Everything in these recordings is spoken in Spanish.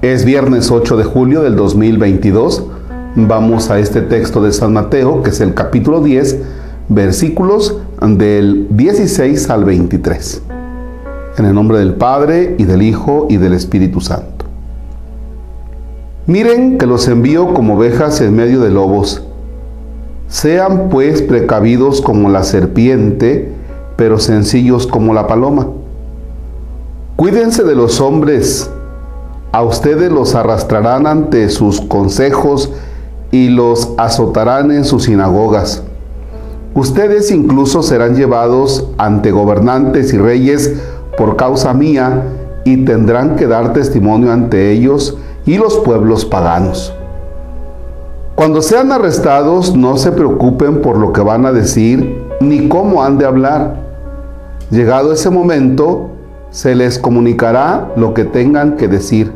Es viernes 8 de julio del 2022. Vamos a este texto de San Mateo, que es el capítulo 10, versículos del 16 al 23. En el nombre del Padre y del Hijo y del Espíritu Santo. Miren que los envío como ovejas en medio de lobos. Sean pues precavidos como la serpiente, pero sencillos como la paloma. Cuídense de los hombres a ustedes los arrastrarán ante sus consejos y los azotarán en sus sinagogas. Ustedes incluso serán llevados ante gobernantes y reyes por causa mía y tendrán que dar testimonio ante ellos y los pueblos paganos. Cuando sean arrestados, no se preocupen por lo que van a decir ni cómo han de hablar. Llegado ese momento, se les comunicará lo que tengan que decir.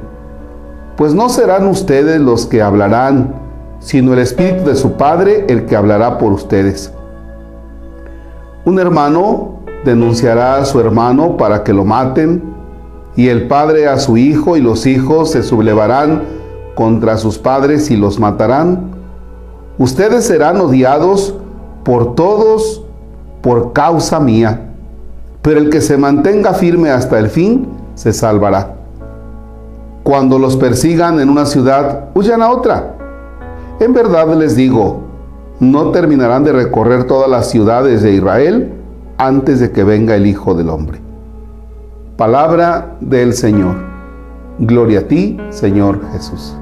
Pues no serán ustedes los que hablarán, sino el Espíritu de su Padre el que hablará por ustedes. Un hermano denunciará a su hermano para que lo maten, y el padre a su hijo, y los hijos se sublevarán contra sus padres y los matarán. Ustedes serán odiados por todos por causa mía pero el que se mantenga firme hasta el fin se salvará. Cuando los persigan en una ciudad, huyan a otra. En verdad les digo, no terminarán de recorrer todas las ciudades de Israel antes de que venga el Hijo del Hombre. Palabra del Señor. Gloria a ti, Señor Jesús.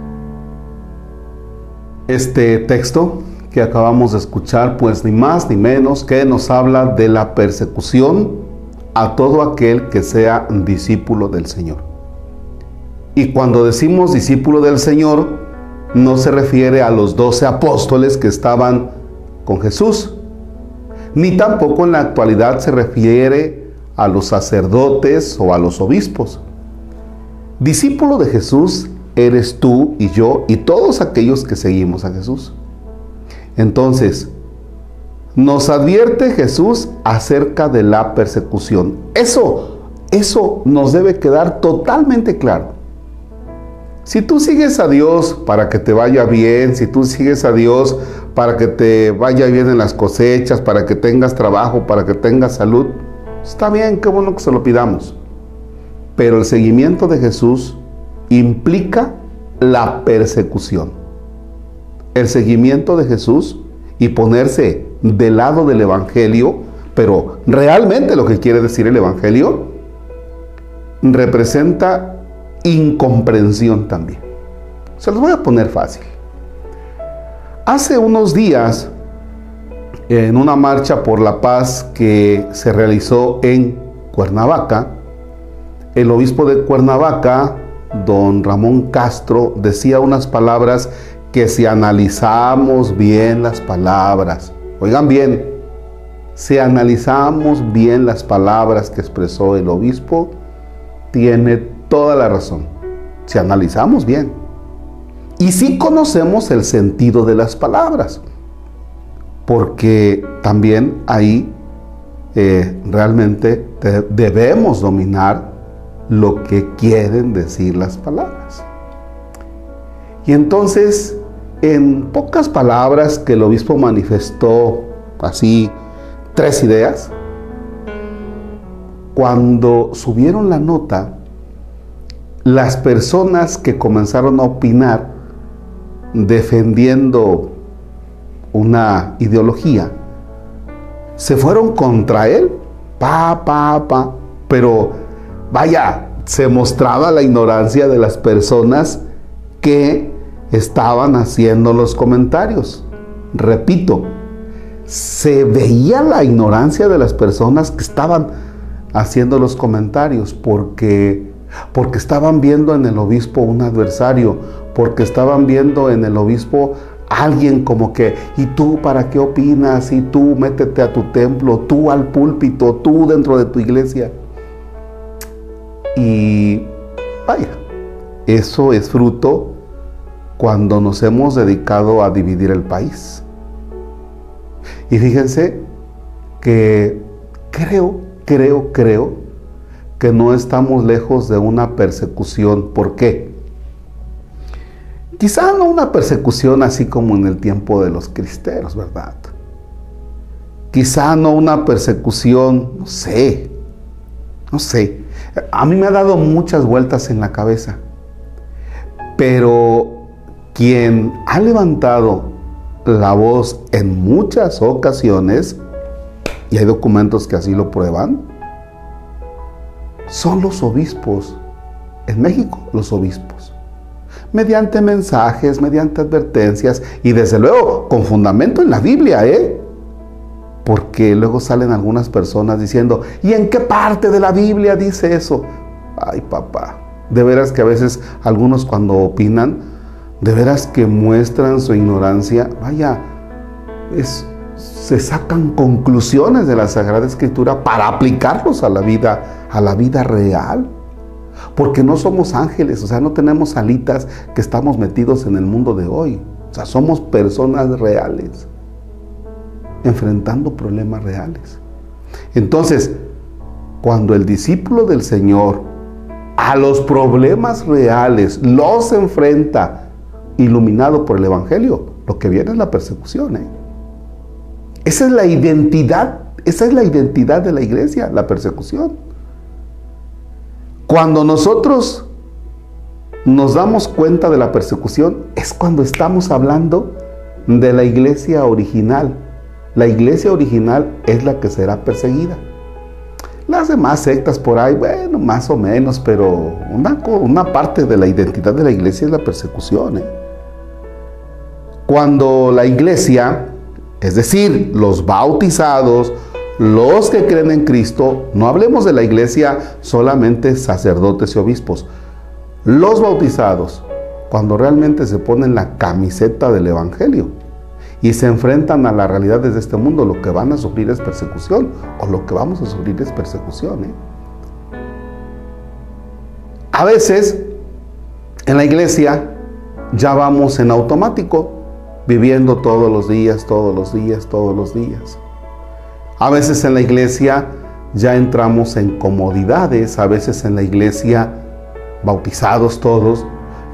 Este texto que acabamos de escuchar, pues ni más ni menos que nos habla de la persecución a todo aquel que sea discípulo del Señor. Y cuando decimos discípulo del Señor, no se refiere a los doce apóstoles que estaban con Jesús, ni tampoco en la actualidad se refiere a los sacerdotes o a los obispos. Discípulo de Jesús eres tú y yo y todos aquellos que seguimos a Jesús. Entonces, nos advierte Jesús acerca de la persecución. Eso, eso nos debe quedar totalmente claro. Si tú sigues a Dios para que te vaya bien, si tú sigues a Dios para que te vaya bien en las cosechas, para que tengas trabajo, para que tengas salud, está bien, qué bueno que se lo pidamos. Pero el seguimiento de Jesús implica la persecución. El seguimiento de Jesús y ponerse del lado del Evangelio, pero realmente lo que quiere decir el Evangelio representa incomprensión también. Se los voy a poner fácil. Hace unos días, en una marcha por la paz que se realizó en Cuernavaca, el obispo de Cuernavaca, don Ramón Castro, decía unas palabras que si analizamos bien las palabras, Oigan bien, si analizamos bien las palabras que expresó el obispo, tiene toda la razón. Si analizamos bien. Y si conocemos el sentido de las palabras. Porque también ahí eh, realmente debemos dominar lo que quieren decir las palabras. Y entonces en pocas palabras que el obispo manifestó así tres ideas, cuando subieron la nota, las personas que comenzaron a opinar defendiendo una ideología, se fueron contra él, pa, pa, pa, pero vaya, se mostraba la ignorancia de las personas que estaban haciendo los comentarios. Repito, se veía la ignorancia de las personas que estaban haciendo los comentarios porque porque estaban viendo en el obispo un adversario, porque estaban viendo en el obispo alguien como que, ¿y tú para qué opinas? Y tú métete a tu templo, tú al púlpito, tú dentro de tu iglesia. Y vaya, eso es fruto cuando nos hemos dedicado a dividir el país. Y fíjense que creo creo, creo que no estamos lejos de una persecución. ¿Por qué? Quizá no una persecución así como en el tiempo de los cristeros, ¿verdad? Quizá no una persecución, no sé, no sé. A mí me ha dado muchas vueltas en la cabeza. Pero quien ha levantado la voz en muchas ocasiones, y hay documentos que así lo prueban, son los obispos. En México, los obispos. Mediante mensajes, mediante advertencias y desde luego con fundamento en la Biblia, ¿eh? Porque luego salen algunas personas diciendo, ¿y en qué parte de la Biblia dice eso? Ay, papá, de veras que a veces algunos cuando opinan, de veras que muestran su ignorancia, vaya, se sacan conclusiones de la Sagrada Escritura para aplicarlos a la vida, a la vida real. Porque no somos ángeles, o sea, no tenemos alitas que estamos metidos en el mundo de hoy. O sea, somos personas reales, enfrentando problemas reales. Entonces, cuando el discípulo del Señor a los problemas reales los enfrenta iluminado por el Evangelio, lo que viene es la persecución. ¿eh? Esa es la identidad, esa es la identidad de la iglesia, la persecución. Cuando nosotros nos damos cuenta de la persecución, es cuando estamos hablando de la iglesia original. La iglesia original es la que será perseguida. Las demás sectas por ahí, bueno, más o menos, pero una, una parte de la identidad de la iglesia es la persecución. ¿eh? Cuando la iglesia, es decir, los bautizados, los que creen en Cristo, no hablemos de la iglesia solamente sacerdotes y obispos, los bautizados, cuando realmente se ponen la camiseta del Evangelio y se enfrentan a las realidades de este mundo, lo que van a sufrir es persecución o lo que vamos a sufrir es persecución. ¿eh? A veces en la iglesia ya vamos en automático viviendo todos los días, todos los días, todos los días. A veces en la iglesia ya entramos en comodidades, a veces en la iglesia, bautizados todos,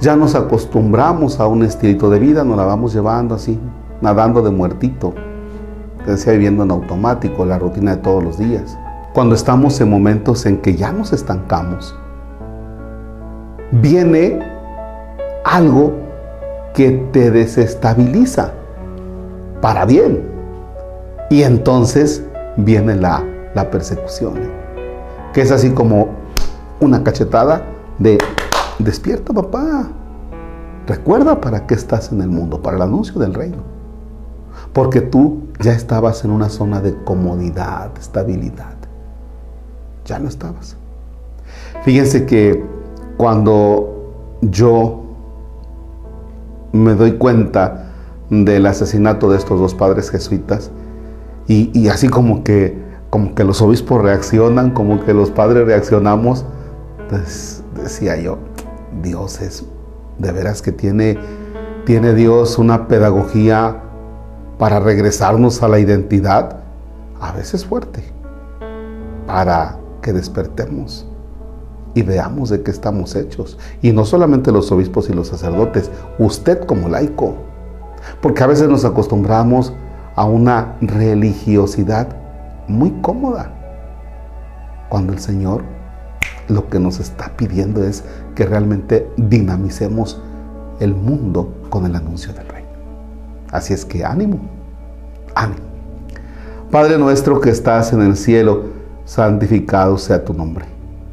ya nos acostumbramos a un estilo de vida, nos la vamos llevando así, nadando de muertito, decía viviendo en automático, la rutina de todos los días. Cuando estamos en momentos en que ya nos estancamos, viene algo que te desestabiliza para bien. Y entonces viene la, la persecución, que es así como una cachetada de despierta papá, recuerda para qué estás en el mundo, para el anuncio del reino. Porque tú ya estabas en una zona de comodidad, estabilidad. Ya no estabas. Fíjense que cuando yo me doy cuenta del asesinato de estos dos padres jesuitas. Y, así como que, como que los obispos reaccionan, como que los padres reaccionamos, pues decía yo, Dios es, de veras que tiene, tiene Dios una pedagogía para regresarnos a la identidad, a veces fuerte, para que despertemos y veamos de qué estamos hechos. Y no solamente los obispos y los sacerdotes, usted como laico. Porque a veces nos acostumbramos a una religiosidad muy cómoda. Cuando el Señor lo que nos está pidiendo es que realmente dinamicemos el mundo con el anuncio del reino. Así es que ánimo, ánimo. Padre nuestro que estás en el cielo, santificado sea tu nombre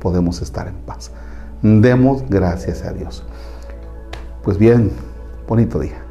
podemos estar en paz. Demos gracias a Dios. Pues bien, bonito día.